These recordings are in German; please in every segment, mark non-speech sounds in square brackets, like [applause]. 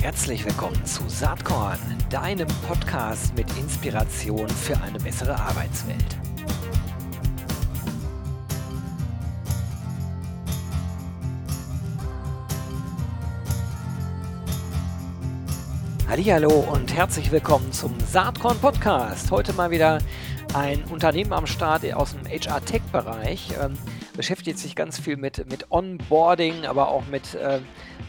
Herzlich willkommen zu Saatkorn, deinem Podcast mit Inspiration für eine bessere Arbeitswelt. Hallo und herzlich willkommen zum Saatkorn Podcast. Heute mal wieder ein Unternehmen am Start aus dem HR Tech Bereich. Ähm, beschäftigt sich ganz viel mit, mit Onboarding, aber auch mit äh,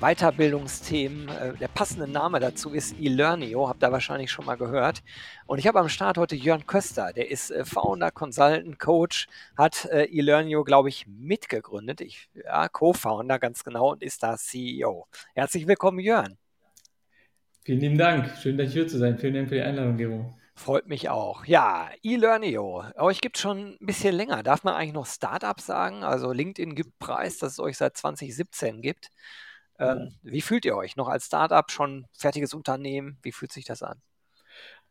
Weiterbildungsthemen. Äh, der passende Name dazu ist eLearnio, habt ihr wahrscheinlich schon mal gehört. Und ich habe am Start heute Jörn Köster, der ist äh, Founder, Consultant, Coach, hat äh, eLearnio, glaube ich, mitgegründet. Ich, ja, Co-Founder ganz genau und ist da CEO. Herzlich willkommen, Jörn. Vielen lieben Dank. Schön, dass ich hier zu sein. Vielen Dank für die Einladung, Gero. Freut mich auch. Ja, eLearnio. Euch gibt es schon ein bisschen länger. Darf man eigentlich noch Startup sagen? Also LinkedIn gibt Preis, dass es euch seit 2017 gibt. Ähm, wie fühlt ihr euch? Noch als Startup schon fertiges Unternehmen? Wie fühlt sich das an?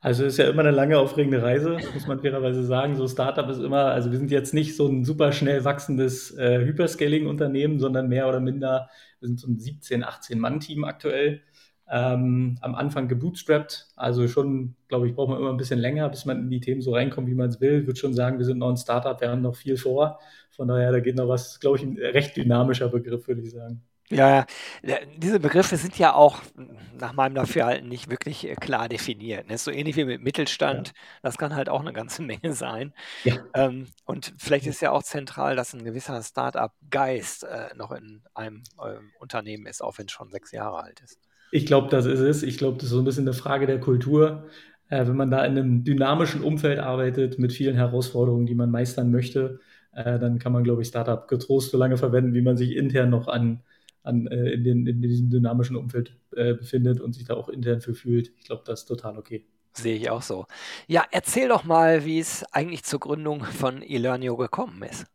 Also ist ja immer eine lange aufregende Reise, muss man fairerweise sagen. So Startup ist immer, also wir sind jetzt nicht so ein super schnell wachsendes äh, Hyperscaling-Unternehmen, sondern mehr oder minder, wir sind so ein 17, 18 Mann-Team aktuell ähm, am Anfang gebootstrapped. Also schon, glaube ich, braucht man immer ein bisschen länger, bis man in die Themen so reinkommt, wie man es will. Ich würde schon sagen, wir sind noch ein Startup, wir haben noch viel vor. Von daher, da geht noch was, glaube ich, ein recht dynamischer Begriff, würde ich sagen. Ja, diese Begriffe sind ja auch nach meinem Dafürhalten nicht wirklich äh, klar definiert. Ne? So ähnlich wie mit Mittelstand, ja. das kann halt auch eine ganze [laughs] Menge sein. Ja. Ähm, und vielleicht ist ja auch zentral, dass ein gewisser Start-up-Geist äh, noch in einem äh, Unternehmen ist, auch wenn es schon sechs Jahre alt ist. Ich glaube, das ist es. Ich glaube, das ist so ein bisschen eine Frage der Kultur. Äh, wenn man da in einem dynamischen Umfeld arbeitet mit vielen Herausforderungen, die man meistern möchte, dann kann man, glaube ich, Startup getrost so lange verwenden, wie man sich intern noch an, an äh, in, den, in, diesem dynamischen Umfeld äh, befindet und sich da auch intern für fühlt. Ich glaube, das ist total okay. Sehe ich auch so. Ja, erzähl doch mal, wie es eigentlich zur Gründung von eLearnio gekommen ist.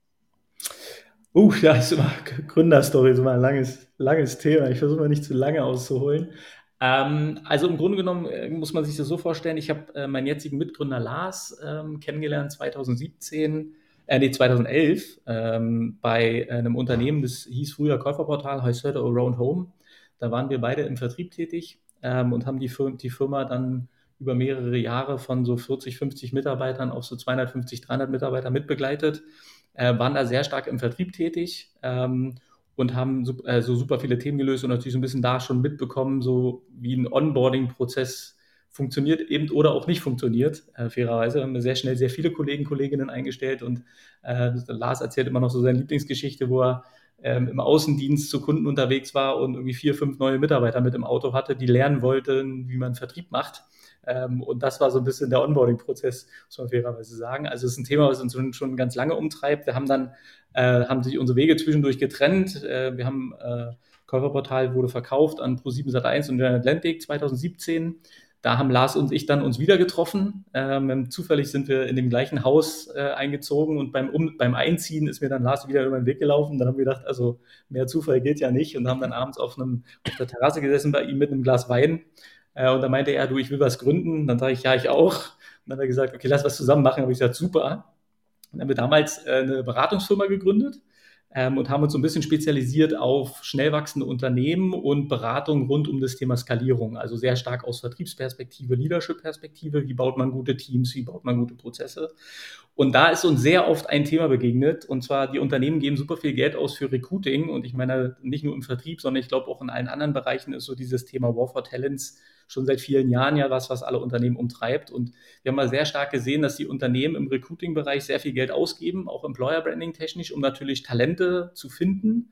Uh, ja, ist immer [laughs] Gründerstory, ist immer ein langes, langes Thema. Ich versuche mal nicht zu lange auszuholen. Ähm, also im Grunde genommen äh, muss man sich das so vorstellen, ich habe äh, meinen jetzigen Mitgründer Lars ähm, kennengelernt 2017, äh, nee, 2011 ähm, bei einem Unternehmen, das hieß früher Käuferportal, heißt heute Around Home. Da waren wir beide im Vertrieb tätig ähm, und haben die, Fir die Firma dann über mehrere Jahre von so 40, 50 Mitarbeitern auf so 250, 300 Mitarbeiter mitbegleitet äh, waren da sehr stark im Vertrieb tätig ähm, und haben so, äh, so super viele Themen gelöst und natürlich so ein bisschen da schon mitbekommen, so wie ein Onboarding-Prozess funktioniert eben oder auch nicht funktioniert, äh, fairerweise. Wir haben sehr schnell sehr viele Kollegen, Kolleginnen eingestellt und äh, Lars erzählt immer noch so seine Lieblingsgeschichte, wo er ähm, im Außendienst zu Kunden unterwegs war und irgendwie vier, fünf neue Mitarbeiter mit im Auto hatte, die lernen wollten, wie man Vertrieb macht. Ähm, und das war so ein bisschen der Onboarding-Prozess, muss man fairerweise sagen. Also es ist ein Thema, was uns schon, ganz lange umtreibt. Wir haben dann, äh, haben sich unsere Wege zwischendurch getrennt. Äh, wir haben, äh, Käuferportal wurde verkauft an Pro7 Sat1 und Atlantic 2017. Da haben Lars und ich dann uns wieder getroffen. Ähm, zufällig sind wir in dem gleichen Haus äh, eingezogen und beim, um, beim Einziehen ist mir dann Lars wieder über den Weg gelaufen. Dann haben wir gedacht, also mehr Zufall geht ja nicht und haben dann abends auf, einem, auf der Terrasse gesessen bei ihm mit einem Glas Wein äh, und dann meinte er, du, ich will was gründen. Dann sage ich, ja, ich auch. Und dann hat er gesagt, okay, lass was zusammen machen. Habe ich gesagt, super. Dann haben wir damals äh, eine Beratungsfirma gegründet ähm, und haben uns so ein bisschen spezialisiert auf schnell wachsende Unternehmen und Beratung rund um das Thema Skalierung. Also sehr stark aus Vertriebsperspektive, Leadership-Perspektive. Wie baut man gute Teams? Wie baut man gute Prozesse? Und da ist uns sehr oft ein Thema begegnet. Und zwar, die Unternehmen geben super viel Geld aus für Recruiting. Und ich meine, nicht nur im Vertrieb, sondern ich glaube auch in allen anderen Bereichen ist so dieses Thema War for Talents schon seit vielen Jahren ja was, was alle Unternehmen umtreibt. Und wir haben mal sehr stark gesehen, dass die Unternehmen im Recruiting-Bereich sehr viel Geld ausgeben, auch Employer Branding technisch, um natürlich Talente zu finden.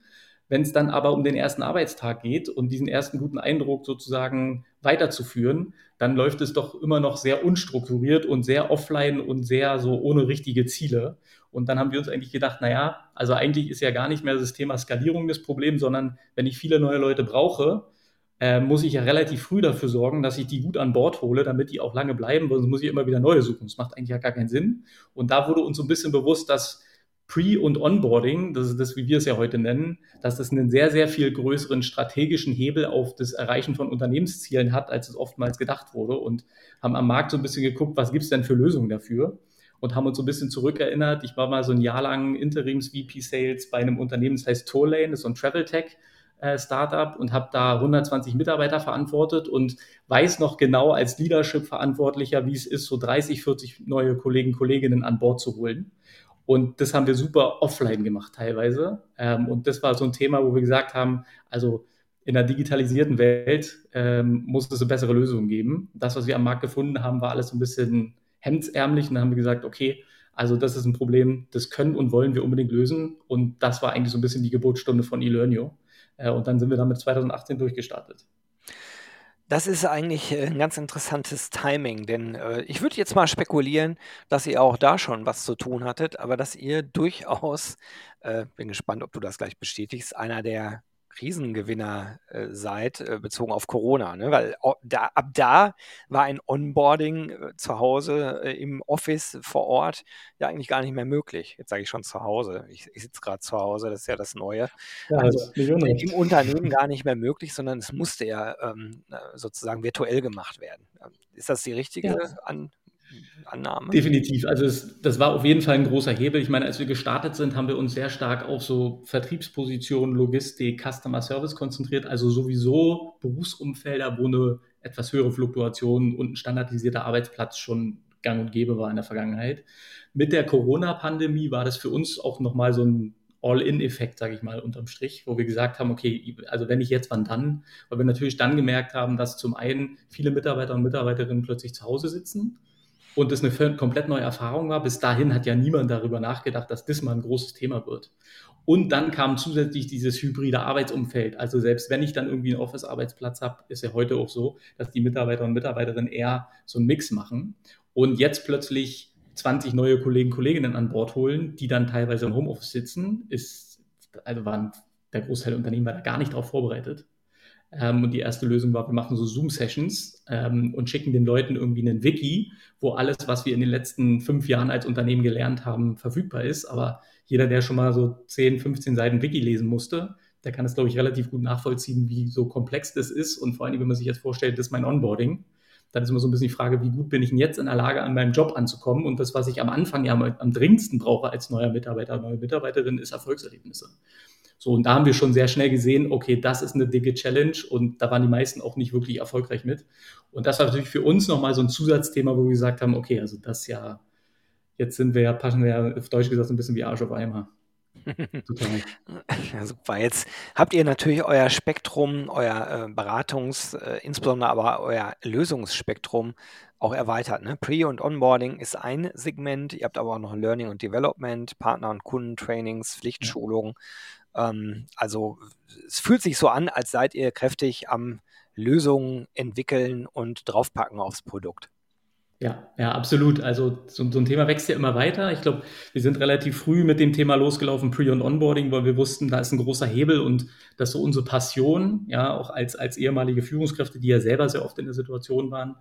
Wenn es dann aber um den ersten Arbeitstag geht und diesen ersten guten Eindruck sozusagen weiterzuführen, dann läuft es doch immer noch sehr unstrukturiert und sehr offline und sehr so ohne richtige Ziele. Und dann haben wir uns eigentlich gedacht, naja, also eigentlich ist ja gar nicht mehr das Thema Skalierung das Problem, sondern wenn ich viele neue Leute brauche, äh, muss ich ja relativ früh dafür sorgen, dass ich die gut an Bord hole, damit die auch lange bleiben, sonst muss ich immer wieder neue suchen. Das macht eigentlich ja gar keinen Sinn. Und da wurde uns so ein bisschen bewusst, dass Pre- und Onboarding, das ist das, wie wir es ja heute nennen, dass das einen sehr, sehr viel größeren strategischen Hebel auf das Erreichen von Unternehmenszielen hat, als es oftmals gedacht wurde und haben am Markt so ein bisschen geguckt, was gibt es denn für Lösungen dafür und haben uns so ein bisschen zurückerinnert. Ich war mal so ein Jahr lang Interims-VP Sales bei einem Unternehmen, das heißt Tourlane, das ist so ein Travel Tech äh, Startup und habe da 120 Mitarbeiter verantwortet und weiß noch genau als Leadership-Verantwortlicher, wie es ist, so 30, 40 neue Kollegen, Kolleginnen an Bord zu holen. Und das haben wir super offline gemacht teilweise. Ähm, und das war so ein Thema, wo wir gesagt haben, also in der digitalisierten Welt ähm, muss es eine bessere Lösung geben. Das, was wir am Markt gefunden haben, war alles so ein bisschen hemdsärmlich. Und dann haben wir gesagt, okay, also das ist ein Problem, das können und wollen wir unbedingt lösen. Und das war eigentlich so ein bisschen die Geburtsstunde von eLearnio. Äh, und dann sind wir damit 2018 durchgestartet. Das ist eigentlich äh, ein ganz interessantes Timing, denn äh, ich würde jetzt mal spekulieren, dass ihr auch da schon was zu tun hattet, aber dass ihr durchaus, äh, bin gespannt, ob du das gleich bestätigst, einer der Krisengewinner äh, seid, äh, bezogen auf Corona. Ne? Weil da, ab da war ein Onboarding äh, zu Hause äh, im Office vor Ort ja eigentlich gar nicht mehr möglich. Jetzt sage ich schon zu Hause. Ich, ich sitze gerade zu Hause, das ist ja das Neue. Ja, also im Unternehmen gar nicht mehr möglich, sondern es musste ja ähm, sozusagen virtuell gemacht werden. Ist das die richtige ja. An Annahme. Definitiv. Also es, das war auf jeden Fall ein großer Hebel. Ich meine, als wir gestartet sind, haben wir uns sehr stark auf so Vertriebspositionen, Logistik, Customer Service konzentriert. Also sowieso Berufsumfelder, wo eine etwas höhere Fluktuation und ein standardisierter Arbeitsplatz schon gang und gäbe war in der Vergangenheit. Mit der Corona-Pandemie war das für uns auch nochmal so ein All-in-Effekt, sage ich mal, unterm Strich, wo wir gesagt haben, okay, also wenn nicht jetzt, wann dann? Weil wir natürlich dann gemerkt haben, dass zum einen viele Mitarbeiter und Mitarbeiterinnen plötzlich zu Hause sitzen und das eine komplett neue Erfahrung war. Bis dahin hat ja niemand darüber nachgedacht, dass das mal ein großes Thema wird. Und dann kam zusätzlich dieses hybride Arbeitsumfeld. Also selbst wenn ich dann irgendwie einen Office-Arbeitsplatz habe, ist ja heute auch so, dass die Mitarbeiter und Mitarbeiterinnen eher so einen Mix machen und jetzt plötzlich 20 neue Kollegen, Kolleginnen an Bord holen, die dann teilweise im Homeoffice sitzen, ist, also waren der Großteil der Unternehmen war da gar nicht darauf vorbereitet. Ähm, und die erste Lösung war, wir machen so Zoom-Sessions ähm, und schicken den Leuten irgendwie einen Wiki, wo alles, was wir in den letzten fünf Jahren als Unternehmen gelernt haben, verfügbar ist. Aber jeder, der schon mal so 10, 15 Seiten Wiki lesen musste, der kann es, glaube ich, relativ gut nachvollziehen, wie so komplex das ist. Und vor allem, wenn man sich jetzt vorstellt, das ist mein Onboarding, dann ist immer so ein bisschen die Frage, wie gut bin ich denn jetzt in der Lage, an meinem Job anzukommen? Und das, was ich am Anfang ja am, am dringendsten brauche als neuer Mitarbeiter, neue Mitarbeiterin, ist Erfolgserlebnisse. So, und da haben wir schon sehr schnell gesehen, okay, das ist eine dicke Challenge und da waren die meisten auch nicht wirklich erfolgreich mit. Und das war natürlich für uns nochmal so ein Zusatzthema, wo wir gesagt haben, okay, also das ja, jetzt sind wir ja, passen wir ja auf Deutsch gesagt ein bisschen wie Arsch auf Eimer. [laughs] Total. Ja, super. Jetzt habt ihr natürlich euer Spektrum, euer äh, Beratungs-, äh, insbesondere aber euer Lösungsspektrum auch erweitert. Ne? Pre- und Onboarding ist ein Segment. Ihr habt aber auch noch Learning und Development, Partner- und Kundentrainings, Pflichtschulungen. Ähm, also es fühlt sich so an, als seid ihr kräftig am Lösungen entwickeln und draufpacken aufs Produkt. Ja, ja, absolut. Also so, so, ein Thema wächst ja immer weiter. Ich glaube, wir sind relativ früh mit dem Thema losgelaufen, Pre- und Onboarding, weil wir wussten, da ist ein großer Hebel und das ist so unsere Passion, ja, auch als, als ehemalige Führungskräfte, die ja selber sehr oft in der Situation waren,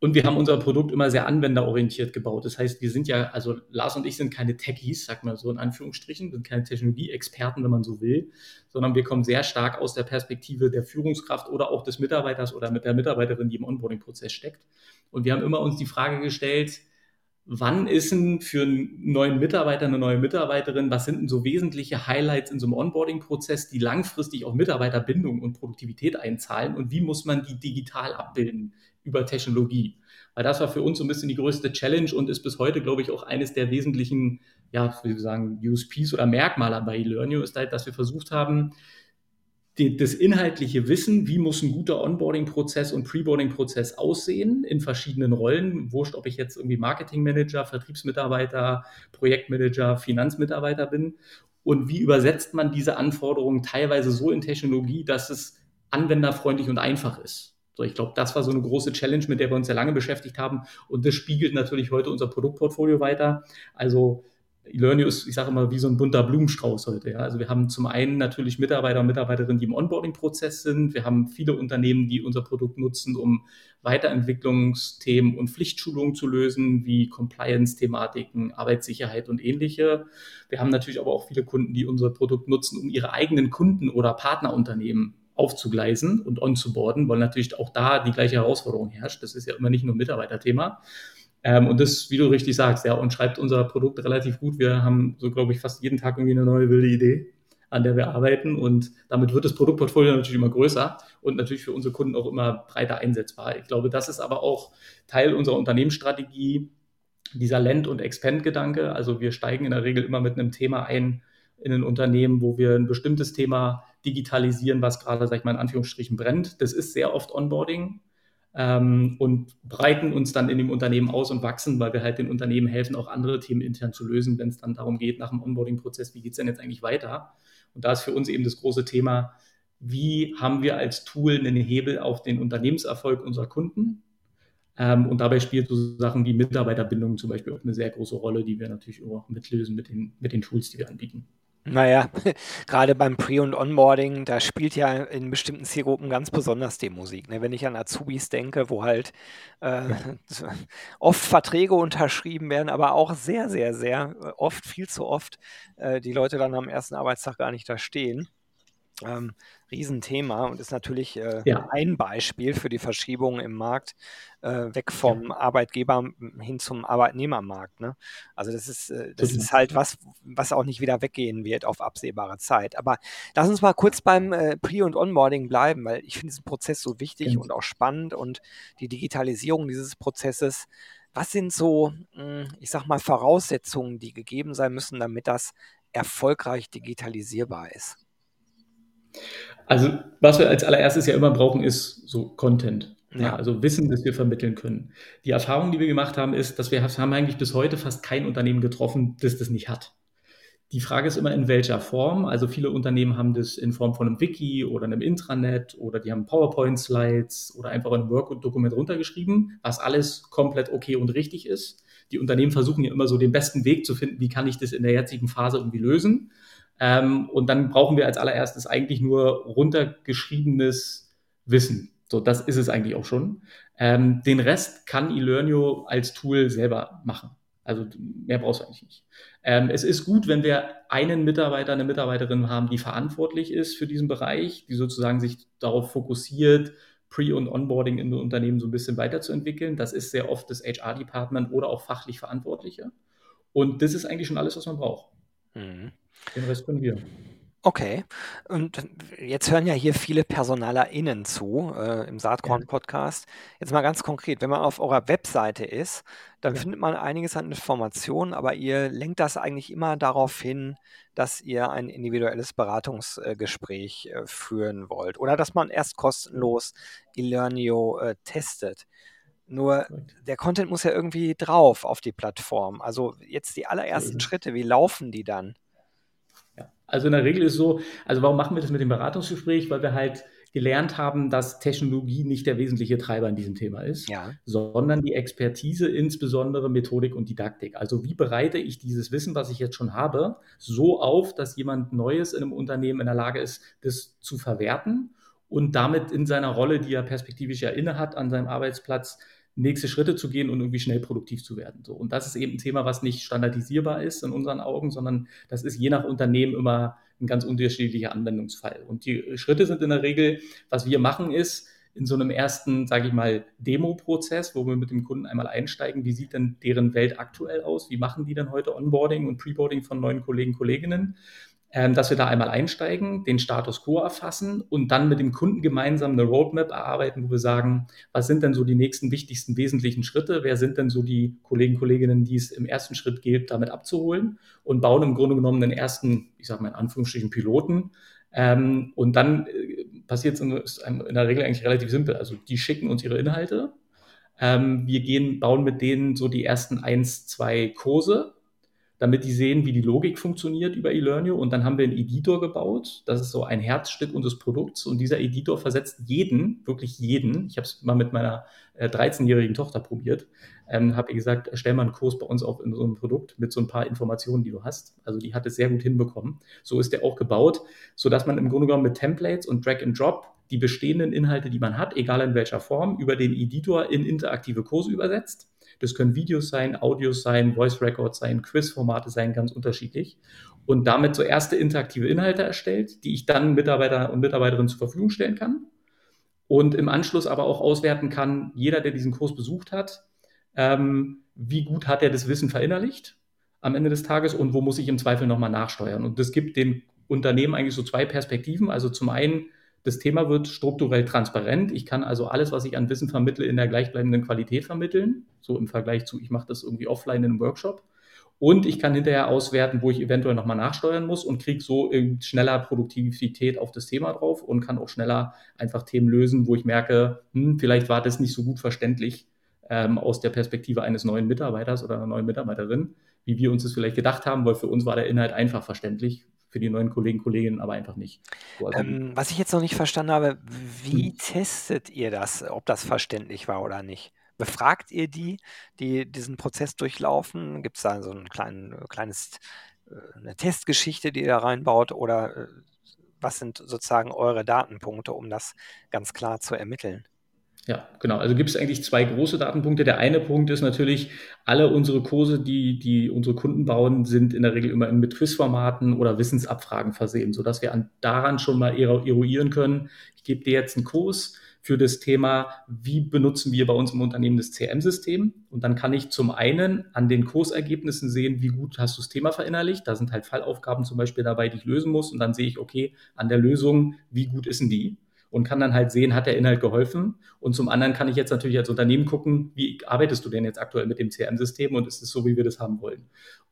und wir haben unser Produkt immer sehr anwenderorientiert gebaut. Das heißt, wir sind ja, also Lars und ich sind keine Techies, sag mal so in Anführungsstrichen, sind keine Technologieexperten, wenn man so will, sondern wir kommen sehr stark aus der Perspektive der Führungskraft oder auch des Mitarbeiters oder mit der Mitarbeiterin, die im Onboarding-Prozess steckt. Und wir haben immer uns die Frage gestellt, wann ist denn für einen neuen Mitarbeiter, eine neue Mitarbeiterin, was sind denn so wesentliche Highlights in so einem Onboarding-Prozess, die langfristig auf Mitarbeiterbindung und Produktivität einzahlen und wie muss man die digital abbilden über Technologie. Weil das war für uns so ein bisschen die größte Challenge und ist bis heute, glaube ich, auch eines der wesentlichen, ja, wie wir sagen, USPs oder Merkmale bei eLearnio ist halt, dass wir versucht haben, die, das inhaltliche Wissen, wie muss ein guter Onboarding-Prozess und Preboarding-Prozess aussehen in verschiedenen Rollen. Wurscht, ob ich jetzt irgendwie Marketingmanager, Vertriebsmitarbeiter, Projektmanager, Finanzmitarbeiter bin. Und wie übersetzt man diese Anforderungen teilweise so in Technologie, dass es anwenderfreundlich und einfach ist. So, ich glaube, das war so eine große Challenge, mit der wir uns sehr lange beschäftigt haben. Und das spiegelt natürlich heute unser Produktportfolio weiter. Also Learnio ist, ich sage immer, wie so ein bunter Blumenstrauß heute. Ja. Also wir haben zum einen natürlich Mitarbeiter und Mitarbeiterinnen, die im Onboarding-Prozess sind. Wir haben viele Unternehmen, die unser Produkt nutzen, um Weiterentwicklungsthemen und Pflichtschulungen zu lösen, wie Compliance-Thematiken, Arbeitssicherheit und ähnliche. Wir haben natürlich aber auch viele Kunden, die unser Produkt nutzen, um ihre eigenen Kunden oder Partnerunternehmen aufzugleisen und onzuboarden, weil natürlich auch da die gleiche Herausforderung herrscht. Das ist ja immer nicht nur ein Mitarbeiterthema. Ähm, und das, wie du richtig sagst, ja, und schreibt unser Produkt relativ gut. Wir haben so, glaube ich, fast jeden Tag irgendwie eine neue wilde Idee. an der wir arbeiten. Und damit wird das Produktportfolio natürlich immer größer und natürlich für unsere Kunden auch immer breiter einsetzbar. Ich glaube, das ist aber auch Teil unserer Unternehmensstrategie, dieser Land- und Expand-Gedanke. Also wir steigen in der Regel immer mit einem Thema ein in ein Unternehmen, wo wir ein bestimmtes Thema digitalisieren, was gerade, sag ich mal, in Anführungsstrichen brennt. Das ist sehr oft Onboarding ähm, und breiten uns dann in dem Unternehmen aus und wachsen, weil wir halt den Unternehmen helfen, auch andere Themen intern zu lösen, wenn es dann darum geht, nach dem Onboarding-Prozess, wie geht es denn jetzt eigentlich weiter? Und da ist für uns eben das große Thema, wie haben wir als Tool einen Hebel auf den Unternehmenserfolg unserer Kunden? Ähm, und dabei spielt so Sachen wie Mitarbeiterbindung zum Beispiel auch eine sehr große Rolle, die wir natürlich auch mitlösen mit den, mit den Tools, die wir anbieten. Naja, [laughs] gerade beim Pre- und Onboarding, da spielt ja in bestimmten Zielgruppen ganz besonders die Musik. Ne? Wenn ich an Azubis denke, wo halt äh, [laughs] oft Verträge unterschrieben werden, aber auch sehr, sehr, sehr äh, oft, viel zu oft, äh, die Leute dann am ersten Arbeitstag gar nicht da stehen. Ähm, Riesenthema und ist natürlich äh, ja. ein Beispiel für die Verschiebung im Markt äh, weg vom. Arbeitgeber hin zum Arbeitnehmermarkt. Ne? Also das ist, äh, das ist halt was, was auch nicht wieder weggehen wird auf absehbare Zeit. Aber lass uns mal kurz beim äh, Pre- und Onboarding bleiben, weil ich finde diesen Prozess so wichtig ja. Genau. und auch spannend und die Digitalisierung dieses Prozesses. Was sind so, hm, ich sag mal, Voraussetzungen, die gegeben sein müssen, damit das erfolgreich digitalisierbar ist? Also, was wir als allererstes ja immer brauchen, ist so Content. Ja. also Wissen, das wir vermitteln können. Die Erfahrung, die wir gemacht haben, ist, dass wir haben eigentlich bis heute fast kein Unternehmen getroffen, das das nicht hat. Die Frage ist immer, in welcher Form. Also viele Unternehmen haben das in Form von einem Wiki oder einem Intranet oder die haben PowerPoint-Slides oder einfach ein Word-Dokument runtergeschrieben, was alles komplett okay und richtig ist. Die Unternehmen versuchen ja immer so den besten Weg zu finden, wie kann ich das in der jetzigen Phase irgendwie lösen. Ähm, und dann brauchen wir als allererstes eigentlich nur runtergeschriebenes Wissen. So, das ist es eigentlich auch schon. Ähm, den Rest kann eLearnio als Tool selber machen. Also mehr brauchst du eigentlich nicht. Ähm, es ist gut, wenn wir einen Mitarbeiter, eine Mitarbeiterin haben, die verantwortlich ist für diesen Bereich, die sozusagen sich darauf fokussiert, Pre- und Onboarding in Unternehmen so ein bisschen weiterzuentwickeln. Das ist sehr oft das HR-Department oder auch fachlich Verantwortliche. Und das ist eigentlich schon alles, was man braucht. Mhm. Den Rest können wir. Okay. Und jetzt hören ja hier viele PersonalerInnen zu, äh, im Saatkorn-Podcast. Jetzt mal ganz konkret, wenn man auf eurer Webseite ist, dann Ja. findet man einiges an Informationen, aber ihr lenkt das eigentlich immer darauf hin, dass ihr ein individuelles Beratungsgespräch äh, führen wollt oder dass man erst kostenlos eLearnio äh, testet. Nur der Content muss ja irgendwie drauf auf die Plattform. Also jetzt die allerersten Schritte, wie laufen die dann? Also in der Regel ist so, also warum machen wir das mit dem Beratungsgespräch? Weil wir halt gelernt haben, dass Technologie nicht der wesentliche Treiber in diesem Thema ist, ja. sondern die Expertise, insbesondere Methodik und Didaktik. Also wie bereite ich dieses Wissen, was ich jetzt schon habe, so auf, dass jemand Neues in einem Unternehmen in der Lage ist, das zu verwerten und damit in seiner Rolle, die er perspektivisch ja inne hat, an seinem Arbeitsplatz nächste Schritte zu gehen und irgendwie schnell produktiv zu werden. So. Und das ist eben ein Thema, was nicht standardisierbar ist in unseren Augen, sondern das ist je nach Unternehmen immer ein ganz unterschiedlicher Anwendungsfall. Und die Schritte sind in der Regel, was wir machen ist, in so einem ersten, sage ich mal, Demo-Prozess, wo wir mit dem Kunden einmal einsteigen, wie sieht denn deren Welt aktuell aus, wie machen die denn heute Onboarding und Preboarding von neuen Kollegen, Kolleginnen dass wir da einmal einsteigen, den Status quo erfassen und dann mit dem Kunden gemeinsam eine Roadmap erarbeiten, wo wir sagen, was sind denn so die nächsten wichtigsten wesentlichen Schritte, wer sind denn so die Kollegen, Kolleginnen, die es im ersten Schritt gilt, damit abzuholen und bauen im Grunde genommen den ersten, ich sage mal in Anführungsstrichen, Piloten. Ähm, und dann äh, passiert es in, in der Regel eigentlich relativ simpel. Also die schicken uns ihre Inhalte. Ähm, wir gehen, bauen mit denen so die ersten eins, zwei Kurse damit die sehen, wie die Logik funktioniert über eLearnio. Und dann haben wir einen Editor gebaut. Das ist so ein Herzstück unseres Produkts. Und dieser Editor versetzt jeden, wirklich jeden. Ich habe es mal mit meiner äh, 13-jährigen Tochter probiert. Ähm, habe ihr gesagt, stell mal einen Kurs bei uns auf in so einem Produkt mit so ein paar Informationen, die du hast. Also die hat es sehr gut hinbekommen. So ist der auch gebaut, sodass man im Grunde genommen mit Templates und Drag and Drop die bestehenden Inhalte, die man hat, egal in welcher Form, über den Editor in interaktive Kurse übersetzt das können Videos sein, Audios sein, Voice Records sein, Quizformate sein, ganz unterschiedlich. Und damit so erste interaktive Inhalte erstellt, die ich dann Mitarbeiter und Mitarbeiterinnen zur Verfügung stellen kann. Und im Anschluss aber auch auswerten kann, jeder, der diesen Kurs besucht hat, ähm, wie gut hat er das Wissen verinnerlicht am Ende des Tages und wo muss ich im Zweifel nochmal nachsteuern. Und das gibt den Unternehmen eigentlich so zwei Perspektiven. Also zum einen, das Thema wird strukturell transparent. Ich kann also alles, was ich an Wissen vermittle, in der gleichbleibenden Qualität vermitteln. So im Vergleich zu, ich mache das irgendwie offline in einem Workshop. Und ich kann hinterher auswerten, wo ich eventuell nochmal nachsteuern muss und kriege so schneller Produktivität auf das Thema drauf und kann auch schneller einfach Themen lösen, wo ich merke, hm, vielleicht war das nicht so gut verständlich ähm, aus der Perspektive eines neuen Mitarbeiters oder einer neuen Mitarbeiterin, wie wir uns das vielleicht gedacht haben, weil für uns war der Inhalt einfach verständlich, für die neuen Kollegen, Kolleginnen aber einfach nicht. So, also ähm, was ich jetzt noch nicht verstanden habe, wie hm. testet ihr das, ob das verständlich war oder nicht? Befragt ihr die, die diesen Prozess durchlaufen? Gibt es da so ein klein, kleines, äh, eine Testgeschichte, die ihr da reinbaut? Oder äh, was sind sozusagen eure Datenpunkte, um das ganz klar zu ermitteln? Ja, genau. Also gibt es eigentlich zwei große Datenpunkte. Der eine Punkt ist natürlich, alle unsere Kurse, die, die unsere Kunden bauen, sind in der Regel immer mit Quizformaten oder Wissensabfragen versehen, sodass wir an, daran schon mal eruieren können. Ich gebe dir jetzt einen Kurs, für das Thema, wie benutzen wir bei uns im Unternehmen das CM-System. Und dann kann ich zum einen an den Kursergebnissen sehen, wie gut hast du das Thema verinnerlicht. Da sind halt Fallaufgaben zum Beispiel dabei, die ich lösen muss. Und dann sehe ich, okay, an der Lösung, wie gut ist denn die? Und kann dann halt sehen, hat der Inhalt geholfen? Und zum anderen kann ich jetzt natürlich als Unternehmen gucken, wie arbeitest du denn jetzt aktuell mit dem CM-System und ist es so, wie wir das haben wollen?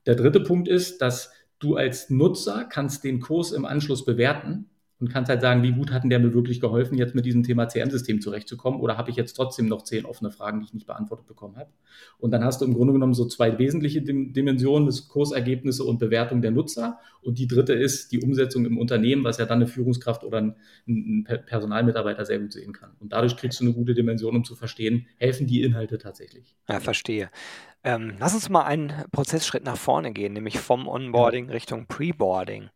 Der dritte Punkt ist, dass du als Nutzer kannst den Kurs im Anschluss bewerten und kannst halt sagen, wie gut hat denn der mir wirklich geholfen, jetzt mit diesem Thema CM-System zurechtzukommen oder habe ich jetzt trotzdem noch zehn offene Fragen, die ich nicht beantwortet bekommen habe. Und dann hast du im Grunde genommen so zwei wesentliche Dimensionen, das Kursergebnisse und Bewertung der Nutzer. Und die dritte ist die Umsetzung im Unternehmen, was ja dann eine Führungskraft oder ein, ein Personalmitarbeiter sehr gut sehen kann. Und dadurch kriegst du eine gute Dimension, um zu verstehen, helfen die Inhalte tatsächlich. Ja, verstehe. Ähm, lass uns mal einen Prozessschritt nach vorne gehen, nämlich vom Onboarding. Richtung Preboarding.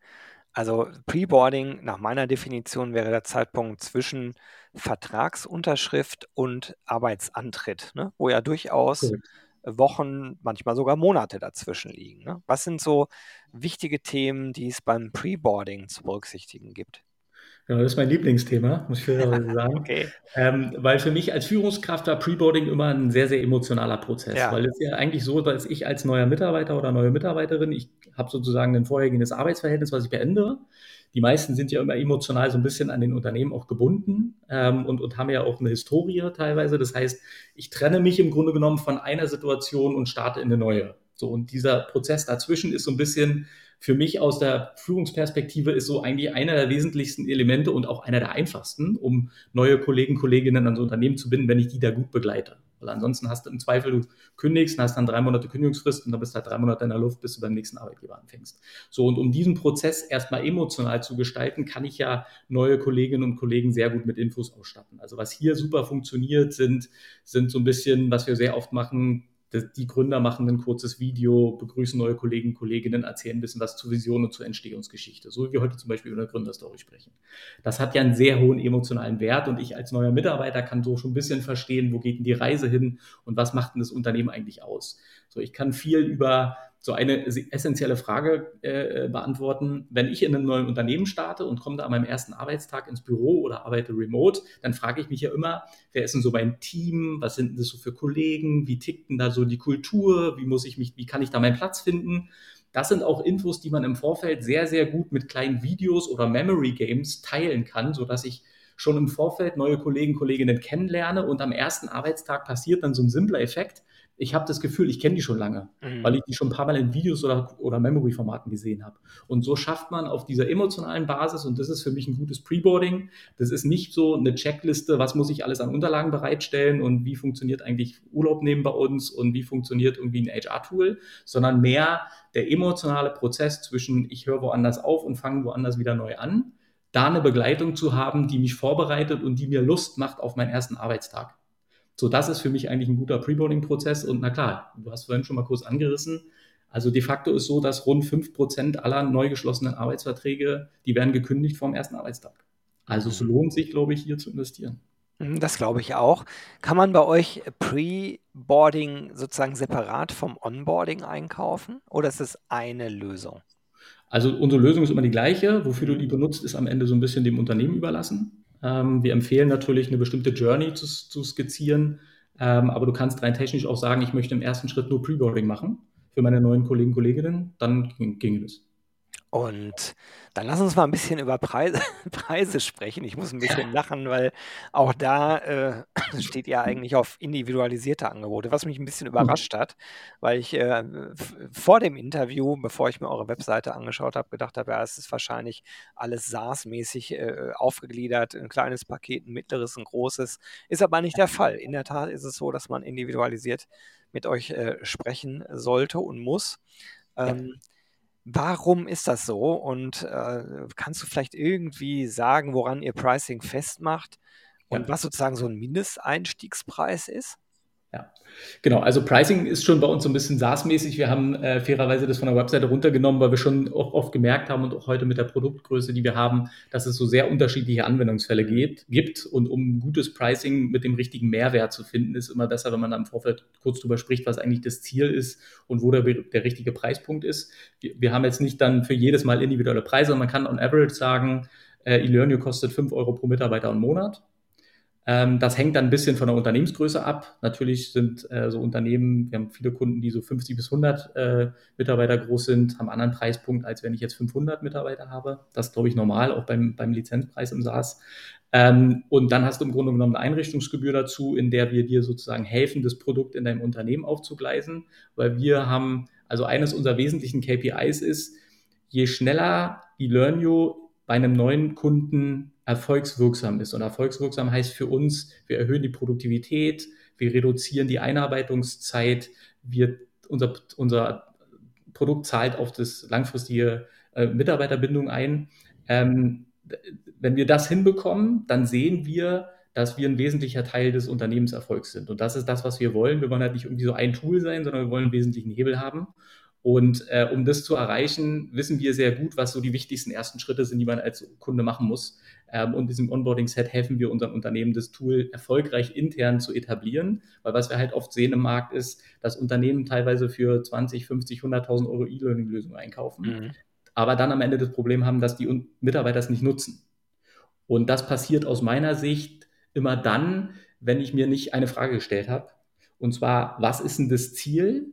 Also Preboarding nach meiner Definition wäre der Zeitpunkt zwischen Vertragsunterschrift und Arbeitsantritt, ne? wo ja durchaus Korrekt. Wochen, manchmal sogar Monate dazwischen liegen. Ne? Was sind so wichtige Themen, die es beim Preboarding zu berücksichtigen gibt? Genau, das ist mein Lieblingsthema, muss ich fairerweise [laughs] sagen. okay. Ähm, weil für mich als Führungskraft war Preboarding immer ein sehr, sehr emotionaler Prozess. Ja. Weil es ja eigentlich so, dass ich als neuer Mitarbeiter oder neue Mitarbeiterin, ich habe sozusagen ein vorhergehendes Arbeitsverhältnis, was ich beende. Die meisten sind ja immer emotional so ein bisschen an den Unternehmen auch gebunden ähm, und, und haben ja auch eine Historie teilweise. Das heißt, ich trenne mich im Grunde genommen von einer Situation und starte in eine neue. So, und dieser Prozess dazwischen ist so ein bisschen für mich aus der Führungsperspektive ist so eigentlich einer der wesentlichsten Elemente und auch einer der einfachsten, um neue Kollegen, Kolleginnen ans Unternehmen zu binden, wenn ich die da gut begleite. Weil ansonsten hast du im Zweifel, du kündigst, hast dann drei Monate Kündigungsfrist und dann bist du halt drei Monate in der Luft, bis du beim nächsten Arbeitgeber anfängst. So, und um diesen Prozess erstmal emotional zu gestalten, kann ich ja neue Kolleginnen und Kollegen sehr gut mit Infos ausstatten. Also was hier super funktioniert, sind, sind so ein bisschen, was wir sehr oft machen, die Gründer machen ein kurzes Video, begrüßen neue Kollegen und Kolleginnen, erzählen ein bisschen was zur Vision und zur Entstehungsgeschichte, so wie wir heute zum Beispiel über eine Gründerstory sprechen. Das hat ja einen sehr hohen emotionalen Wert und ich als neuer Mitarbeiter kann so schon ein bisschen verstehen, wo geht denn die Reise hin und was macht denn das Unternehmen eigentlich aus. So, ich kann viel über so eine essentielle Frage äh, beantworten. Wenn ich in einem neuen Unternehmen starte und komme da an meinem ersten Arbeitstag ins Büro oder arbeite remote, dann frage ich mich ja immer, wer ist denn so mein Team? Was sind denn das so für Kollegen? Wie tickt denn da so die Kultur? Wie muss ich mich, wie kann ich da meinen Platz finden? Das sind auch Infos, die man im Vorfeld sehr, sehr gut mit kleinen Videos oder Memory Games teilen kann, sodass ich schon im Vorfeld neue Kollegen, Kolleginnen kennenlerne und am ersten Arbeitstag passiert dann so ein simpler Effekt ich habe das Gefühl, ich kenne die schon lange, mhm. weil ich die schon ein paar Mal in Videos oder, oder Memory-Formaten gesehen habe. Und so schafft man auf dieser emotionalen Basis, und das ist für mich ein gutes Preboarding, das ist nicht so eine Checkliste, was muss ich alles an Unterlagen bereitstellen und wie funktioniert eigentlich Urlaub nehmen bei uns und wie funktioniert irgendwie ein HR-Tool, sondern mehr der emotionale Prozess zwischen ich höre woanders auf und fange woanders wieder neu an, da eine Begleitung zu haben, die mich vorbereitet und die mir Lust macht auf meinen ersten Arbeitstag. So, das ist für mich eigentlich ein guter Preboarding-Prozess. Und na klar, du hast vorhin schon mal kurz angerissen. Also de facto ist so, dass rund 5% aller neu geschlossenen Arbeitsverträge, die werden gekündigt vom ersten Arbeitstag. Also es mhm. lohnt sich, glaube ich, hier zu investieren. Mhm, das glaube ich auch. Kann man bei euch Preboarding sozusagen separat vom Onboarding einkaufen oder ist es eine Lösung? Also unsere Lösung ist immer die gleiche. Wofür du die benutzt, ist am Ende so ein bisschen dem Unternehmen überlassen. Ähm, wir empfehlen natürlich, eine bestimmte Journey zu, zu skizzieren, ähm, aber du kannst rein technisch auch sagen, ich möchte im ersten Schritt nur Preboarding machen für meine neuen Kollegen und Kolleginnen, dann ginge das. Und dann lass uns mal ein bisschen über Preise, [laughs] Preise sprechen. Ich muss ein bisschen [laughs] lachen, weil auch da äh, [clears throat] steht ja eigentlich auf individualisierte Angebote, was mich ein bisschen überrascht hat, weil ich äh, vor dem Interview, bevor ich mir eure Webseite angeschaut habe, gedacht habe, ja, es ist wahrscheinlich alles SaaS-mäßig äh, aufgegliedert, ein kleines Paket, ein mittleres, ein großes. Ist aber nicht der Fall. In der Tat ist es so, dass man individualisiert mit euch äh, sprechen sollte und muss. Ähm, ja. Warum ist das so? Und äh, kannst du vielleicht irgendwie sagen, woran ihr Pricing festmacht und ja. was sozusagen so ein Mindesteinstiegspreis ist? Ja, genau. Also Pricing ist schon bei uns so ein bisschen SaaS-mäßig. Wir haben äh, fairerweise das von der Webseite runtergenommen, weil wir schon auch oft gemerkt haben und auch heute mit der Produktgröße, die wir haben, dass es so sehr unterschiedliche Anwendungsfälle geht, gibt. Und um gutes Pricing mit dem richtigen Mehrwert zu finden, ist immer besser, wenn man da im Vorfeld kurz drüber spricht, was eigentlich das Ziel ist und wo der, der richtige Preispunkt ist. Wir, wir haben jetzt nicht dann für jedes Mal individuelle Preise, sondern man kann on average sagen, äh, Elearnio kostet 5 Euro pro Mitarbeiter im Monat. Ähm, das hängt dann ein bisschen von der Unternehmensgröße ab. Natürlich sind äh, so Unternehmen, wir haben viele Kunden, die so 50 bis 100 äh, Mitarbeiter groß sind, haben einen anderen Preispunkt, als wenn ich jetzt 500 Mitarbeiter habe. Das glaube ich, normal, auch beim, beim Lizenzpreis im SaaS. Ähm, und dann hast du im Grunde genommen eine Einrichtungsgebühr dazu, in der wir dir sozusagen helfen, das Produkt in deinem Unternehmen aufzugleisen, weil wir haben, also eines unserer wesentlichen KPIs ist, je schneller die Learnio bei einem neuen Kunden erfolgswirksam ist. Und erfolgswirksam heißt für uns, wir erhöhen die Produktivität, wir reduzieren die Einarbeitungszeit, wir, unser, unser Produkt zahlt auf das langfristige äh, Mitarbeiterbindung ein. Ähm, wenn wir das hinbekommen, dann sehen wir, dass wir ein wesentlicher Teil des Unternehmenserfolgs sind. Und das ist das, was wir wollen. Wir wollen halt nicht irgendwie so ein Tool sein, sondern wir wollen einen wesentlichen Hebel haben. Und äh, um das zu erreichen, wissen wir sehr gut, was so die wichtigsten ersten Schritte sind, die man als Kunde machen muss. Ähm, und diesem Onboarding-Set helfen wir unseren Unternehmen, das Tool erfolgreich intern zu etablieren. Weil was wir halt oft sehen im Markt ist, dass Unternehmen teilweise für 20, 50, 100.000 Euro E-Learning-Lösungen einkaufen, mhm. aber dann am Ende das Problem haben, dass die Mitarbeiter es nicht nutzen. Und das passiert aus meiner Sicht immer dann, wenn ich mir nicht eine Frage gestellt habe. Und zwar, was ist denn das Ziel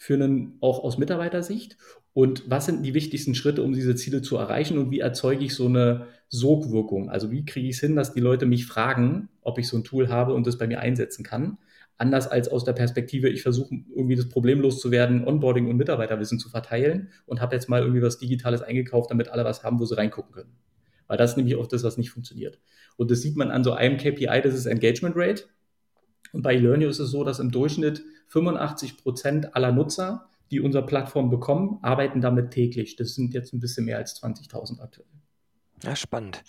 für einen, auch aus Mitarbeitersicht? Und was sind die wichtigsten Schritte, um diese Ziele zu erreichen? Und wie erzeuge ich so eine Sogwirkung? Also wie kriege ich es hin, dass die Leute mich fragen, ob ich so ein Tool habe und das bei mir einsetzen kann? Anders als aus der Perspektive, ich versuche irgendwie das Problem loszuwerden, Onboarding und Mitarbeiterwissen zu verteilen und habe jetzt mal irgendwie was Digitales eingekauft, damit alle was haben, wo sie reingucken können. Weil das ist nämlich auch das, was nicht funktioniert. Und das sieht man an so einem KPI, das ist Engagement Rate. Und bei Learnio ist es so, dass im Durchschnitt 85 Prozent aller Nutzer, die unsere Plattform bekommen, arbeiten damit täglich. Das sind jetzt ein bisschen mehr als 20.000 aktuell. Ja, spannend.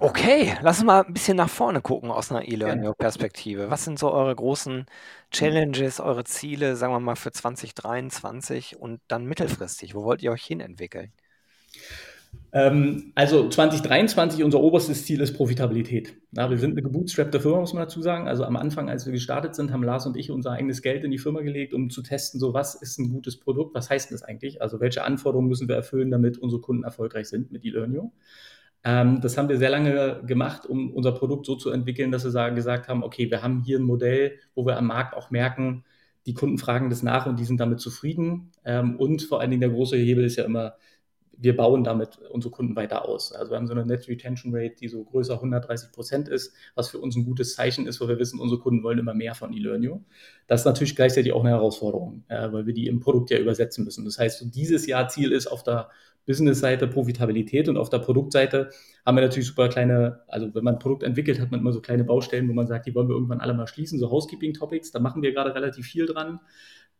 Okay, lass uns mal ein bisschen nach vorne gucken aus einer E-Learning-Perspektive. Was sind so eure großen Challenges, eure Ziele, sagen wir mal, für 2023 und dann mittelfristig? Wo wollt ihr euch hin entwickeln? Ähm, also 2023, unser oberstes Ziel ist Profitabilität. Ja, wir sind eine gebootstrappte Firma, muss man dazu sagen. Also am Anfang, als wir gestartet sind, haben Lars und ich unser eigenes Geld in die Firma gelegt, um zu testen, so was ist ein gutes Produkt, was heißt das eigentlich? Also welche Anforderungen müssen wir erfüllen, damit unsere Kunden erfolgreich sind mit eLearnio? Ähm, das haben wir sehr lange gemacht, um unser Produkt so zu entwickeln, dass wir sagen, gesagt haben, okay, wir haben hier ein Modell, wo wir am Markt auch merken, die Kunden fragen das nach und die sind damit zufrieden. Ähm, und vor allen Dingen der große Hebel ist ja immer, wir bauen damit unsere Kunden weiter aus. Also wir haben so eine Net Retention Rate, die so größer 130 Prozent ist, was für uns ein gutes Zeichen ist, wo wir wissen, unsere Kunden wollen immer mehr von eLearnio. Das ist natürlich gleichzeitig auch eine Herausforderung, äh, weil wir die im Produkt ja übersetzen müssen. Das heißt, so dieses Jahr Ziel ist auf der Business-Seite Profitabilität und auf der Produktseite haben wir natürlich super kleine, also wenn man ein Produkt entwickelt, hat man immer so kleine Baustellen, wo man sagt, die wollen wir irgendwann alle mal schließen, so Housekeeping-Topics, da machen wir gerade relativ viel dran.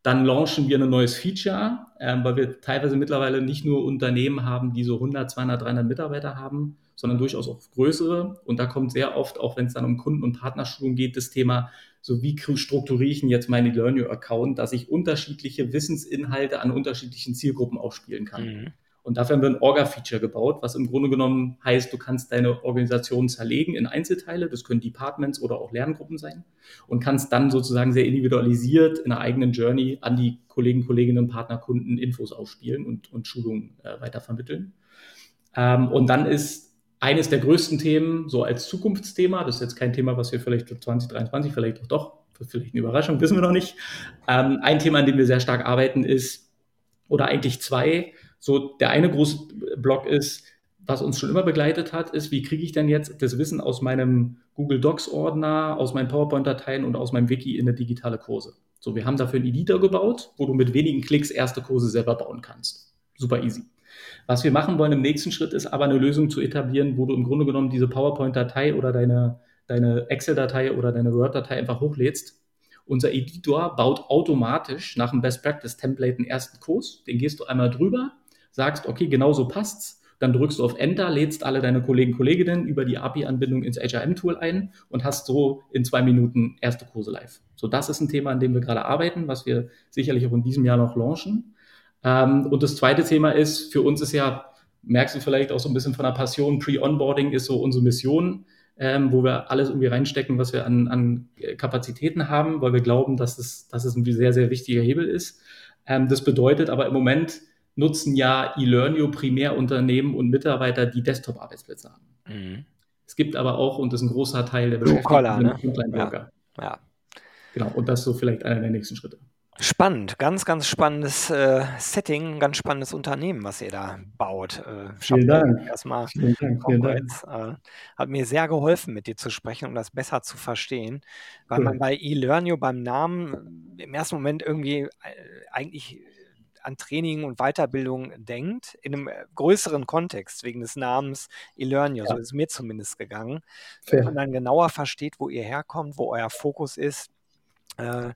Dann launchen wir ein neues Feature, ähm, weil wir teilweise mittlerweile nicht nur Unternehmen haben, die so 100, 200, 300 Mitarbeiter haben, sondern durchaus auch größere. Und da kommt sehr oft, auch wenn es dann um Kunden- und Partnerschulung geht, das Thema, so wie strukturiere ich denn jetzt meine Learning-Account, dass ich unterschiedliche Wissensinhalte an unterschiedlichen Zielgruppen ausspielen kann. Mhm. Und dafür haben wir ein Orga-Feature gebaut, was im Grunde genommen heißt, du kannst deine Organisation zerlegen in Einzelteile. Das können Departments oder auch Lerngruppen sein. Und kannst dann sozusagen sehr individualisiert in einer eigenen Journey an die Kollegen, Kolleginnen, Partner, Kunden Infos ausspielen und, und Schulungen äh, weitervermitteln. Ähm, und dann ist eines der größten Themen, so als Zukunftsthema, das ist jetzt kein Thema, was wir vielleicht für 2023, vielleicht auch doch, vielleicht eine Überraschung, wissen wir noch nicht. Ähm, ein Thema, an dem wir sehr stark arbeiten, ist, oder eigentlich zwei, So, der eine große Block ist, was uns schon immer begleitet hat, ist, wie kriege ich denn jetzt das Wissen aus meinem Google Docs-Ordner, aus meinen PowerPoint-Dateien und aus meinem Wiki in eine digitale Kurse. So, wir haben dafür einen Editor gebaut, wo du mit wenigen Klicks erste Kurse selber bauen kannst. Super easy. Was wir machen wollen im nächsten Schritt ist aber eine Lösung zu etablieren, wo du im Grunde genommen diese PowerPoint-Datei oder deine, deine Excel-Datei oder deine Word-Datei einfach hochlädst. Unser Editor baut automatisch nach dem Best Practice Template einen ersten Kurs. Den gehst du einmal drüber, sagst, okay, genau so passt's. Dann drückst du auf Enter, lädst alle deine Kollegen, Kolleginnen über die API-Anbindung ins HRM-Tool ein und hast so in zwei Minuten erste Kurse live. So, das ist ein Thema, an dem wir gerade arbeiten, was wir sicherlich auch in diesem Jahr noch launchen. Ähm, und das zweite Thema ist, für uns ist ja, merkst du vielleicht auch so ein bisschen von der Passion, Pre-Onboarding ist so unsere Mission, ähm, wo wir alles irgendwie reinstecken, was wir an, an Kapazitäten haben, weil wir glauben, dass es, dass es ein sehr, sehr wichtiger Hebel ist. Ähm, das bedeutet aber im Moment nutzen ja eLearnio Primärunternehmen und Mitarbeiter, die Desktop-Arbeitsplätze haben. Mhm. Es gibt aber auch, und das ist ein großer Teil der Beschäftigten, ne? Ja. ja. Genau, und das ist so vielleicht einer der nächsten Schritte. Spannend, ganz, ganz spannendes äh, Setting, ganz spannendes Unternehmen, was ihr da baut. Äh, vielen Dank. Erstmal vielen Dank, vielen Dank. Äh, hat mir sehr geholfen, mit dir zu sprechen, um das besser zu verstehen, weil cool. man bei eLearnio beim Namen im ersten Moment irgendwie äh, eigentlich an Training und Weiterbildung denkt, in einem äh, größeren Kontext, wegen des Namens eLearnio, ja. so ist es mir zumindest gegangen, Fair. wenn man dann genauer versteht, wo ihr herkommt, wo euer Fokus ist, äh,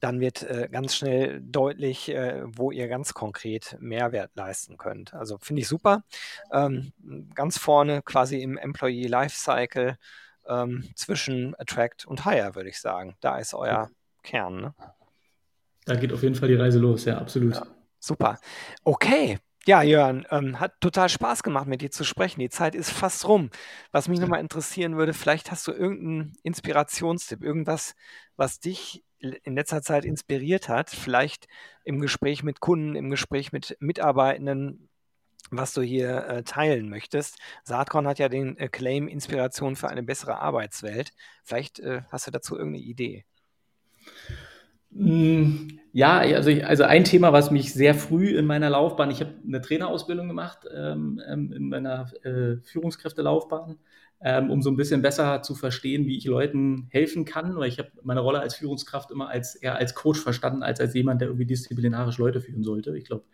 dann wird äh, ganz schnell deutlich, äh, wo ihr ganz konkret Mehrwert leisten könnt. Also finde ich super. Ähm, ganz vorne quasi im Employee Lifecycle ähm, zwischen Attract und Hire, würde ich sagen. Da ist euer. Kern. Ne? Da geht auf jeden Fall die Reise los, ja, absolut. Ja, super. Okay, ja, Jörn, ähm, hat total Spaß gemacht, mit dir zu sprechen. Die Zeit ist fast rum. Was mich nochmal interessieren würde, vielleicht hast du irgendeinen Inspirationstipp, irgendwas, was dich in letzter Zeit inspiriert hat, vielleicht im Gespräch mit Kunden, im Gespräch mit Mitarbeitenden, was du hier äh, teilen möchtest. Saatkorn hat ja den äh, Claim Inspiration für eine bessere Arbeitswelt. Vielleicht äh, hast du dazu irgendeine Idee. Hm, ja, also, ich, also ein Thema, was mich sehr früh in meiner Laufbahn, ich habe eine Trainerausbildung gemacht ähm, ähm, in meiner äh, Führungskräftelaufbahn, ähm, um so ein bisschen besser zu verstehen, wie ich Leuten helfen kann, weil ich habe meine Rolle als Führungskraft immer als eher als Coach verstanden, als als jemand, der irgendwie disziplinarisch Leute führen sollte. Ich glaube,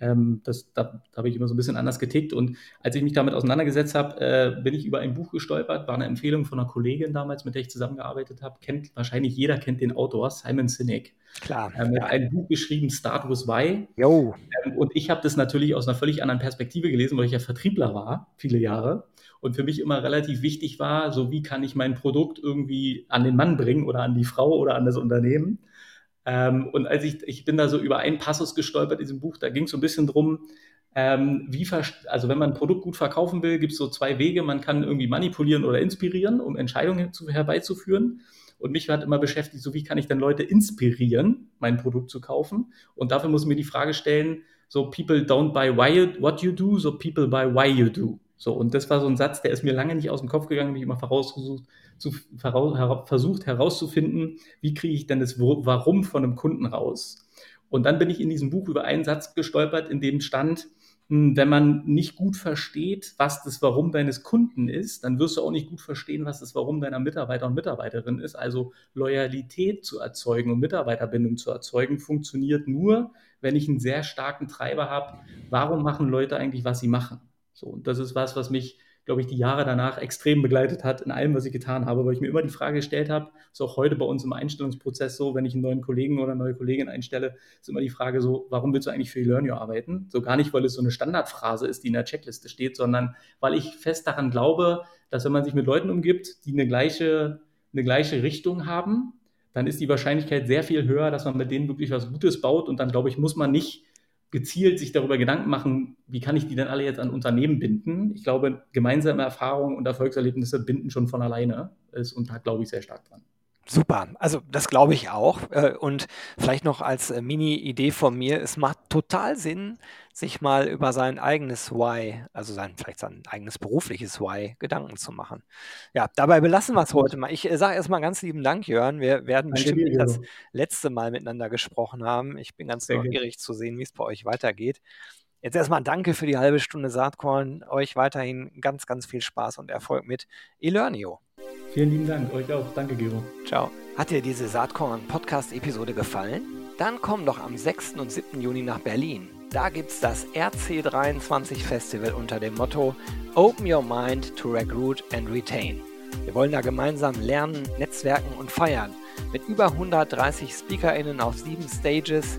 ähm, das, da, da habe ich immer so ein bisschen anders getickt. Und als ich mich damit auseinandergesetzt habe, äh, bin ich über ein Buch gestolpert, war eine Empfehlung von einer Kollegin damals, mit der ich zusammengearbeitet habe. Kennt wahrscheinlich jeder kennt den Autor, Simon Sinek. Klar. Ähm, ja. ein Buch geschrieben, Start with Why. Jo. Ähm, und ich habe das natürlich aus einer völlig anderen Perspektive gelesen, weil ich ja Vertriebler war, viele Jahre. Und für mich immer relativ wichtig war, so wie kann ich mein Produkt irgendwie an den Mann bringen oder an die Frau oder an das Unternehmen. Ähm, und als ich, ich bin da so über einen Passus gestolpert in diesem Buch, da ging es so ein bisschen drum, ähm, wie also wenn man ein Produkt gut verkaufen will, gibt es so zwei Wege. Man kann irgendwie manipulieren oder inspirieren, um Entscheidungen zu, herbeizuführen. Und mich hat immer beschäftigt, so wie kann ich denn Leute inspirieren, mein Produkt zu kaufen? Und dafür muss ich mir die Frage stellen, so people don't buy why you, what you do, so people buy why you do. So, und das war so ein Satz, der ist mir lange nicht aus dem Kopf gegangen, wie ich immer vorausgesucht, zu, heraus, versucht herauszufinden, wie kriege ich denn das Warum von einem Kunden raus. Und dann bin ich in diesem Buch über einen Satz gestolpert, in dem stand, hm, wenn man nicht gut versteht, was das Warum deines Kunden ist, dann wirst du auch nicht gut verstehen, was das Warum deiner Mitarbeiter und Mitarbeiterin ist. Also Loyalität zu erzeugen und Mitarbeiterbindung zu erzeugen, funktioniert nur, wenn ich einen sehr starken Treiber habe. Warum machen Leute eigentlich, was sie machen? So, und das ist was, was mich glaube ich, die Jahre danach extrem begleitet hat in allem, was ich getan habe, weil ich mir immer die Frage gestellt habe, ist auch heute bei uns im Einstellungsprozess so, wenn ich einen neuen Kollegen oder eine neue Kollegin einstelle, ist immer die Frage so, warum willst du eigentlich für eLearnio arbeiten? So gar nicht, weil es so eine Standardphrase ist, die in der Checkliste steht, sondern weil ich fest daran glaube, dass wenn man sich mit Leuten umgibt, die eine gleiche, eine gleiche Richtung haben, dann ist die Wahrscheinlichkeit sehr viel höher, dass man mit denen wirklich was Gutes baut und dann, glaube ich, muss man nicht gezielt sich darüber Gedanken machen, wie kann ich die denn alle jetzt an Unternehmen binden. Ich glaube, gemeinsame Erfahrungen und Erfolgserlebnisse binden schon von alleine. Ist und da glaube ich sehr stark dran. Super, also das glaube ich auch. Äh, und vielleicht noch als äh, Mini-Idee von mir, es macht total Sinn, sich mal über sein eigenes Why, also sein, vielleicht sein eigenes berufliches Why, Gedanken zu machen. Ja, dabei belassen wir es heute mal. Ich äh, sage erstmal ganz lieben Dank, Jörn. Wir werden bestimmt nicht das letzte Mal miteinander gesprochen haben. Ich bin ganz neugierig zu sehen, wie es bei euch weitergeht. Jetzt erstmal danke für die halbe Stunde Saatkorn. Euch weiterhin ganz, ganz viel Spaß und Erfolg mit Elernio. Vielen lieben Dank, euch auch. Danke, Gero. Ciao. Hat dir diese Saatkorn-Podcast-Episode gefallen? Dann komm doch am 6. und 7. Juni nach Berlin. Da gibt's das RC23 Festival unter dem Motto Open Your Mind to Recruit and Retain. Wir wollen da gemeinsam lernen, netzwerken und feiern. Mit über 130 SpeakerInnen auf sieben Stages,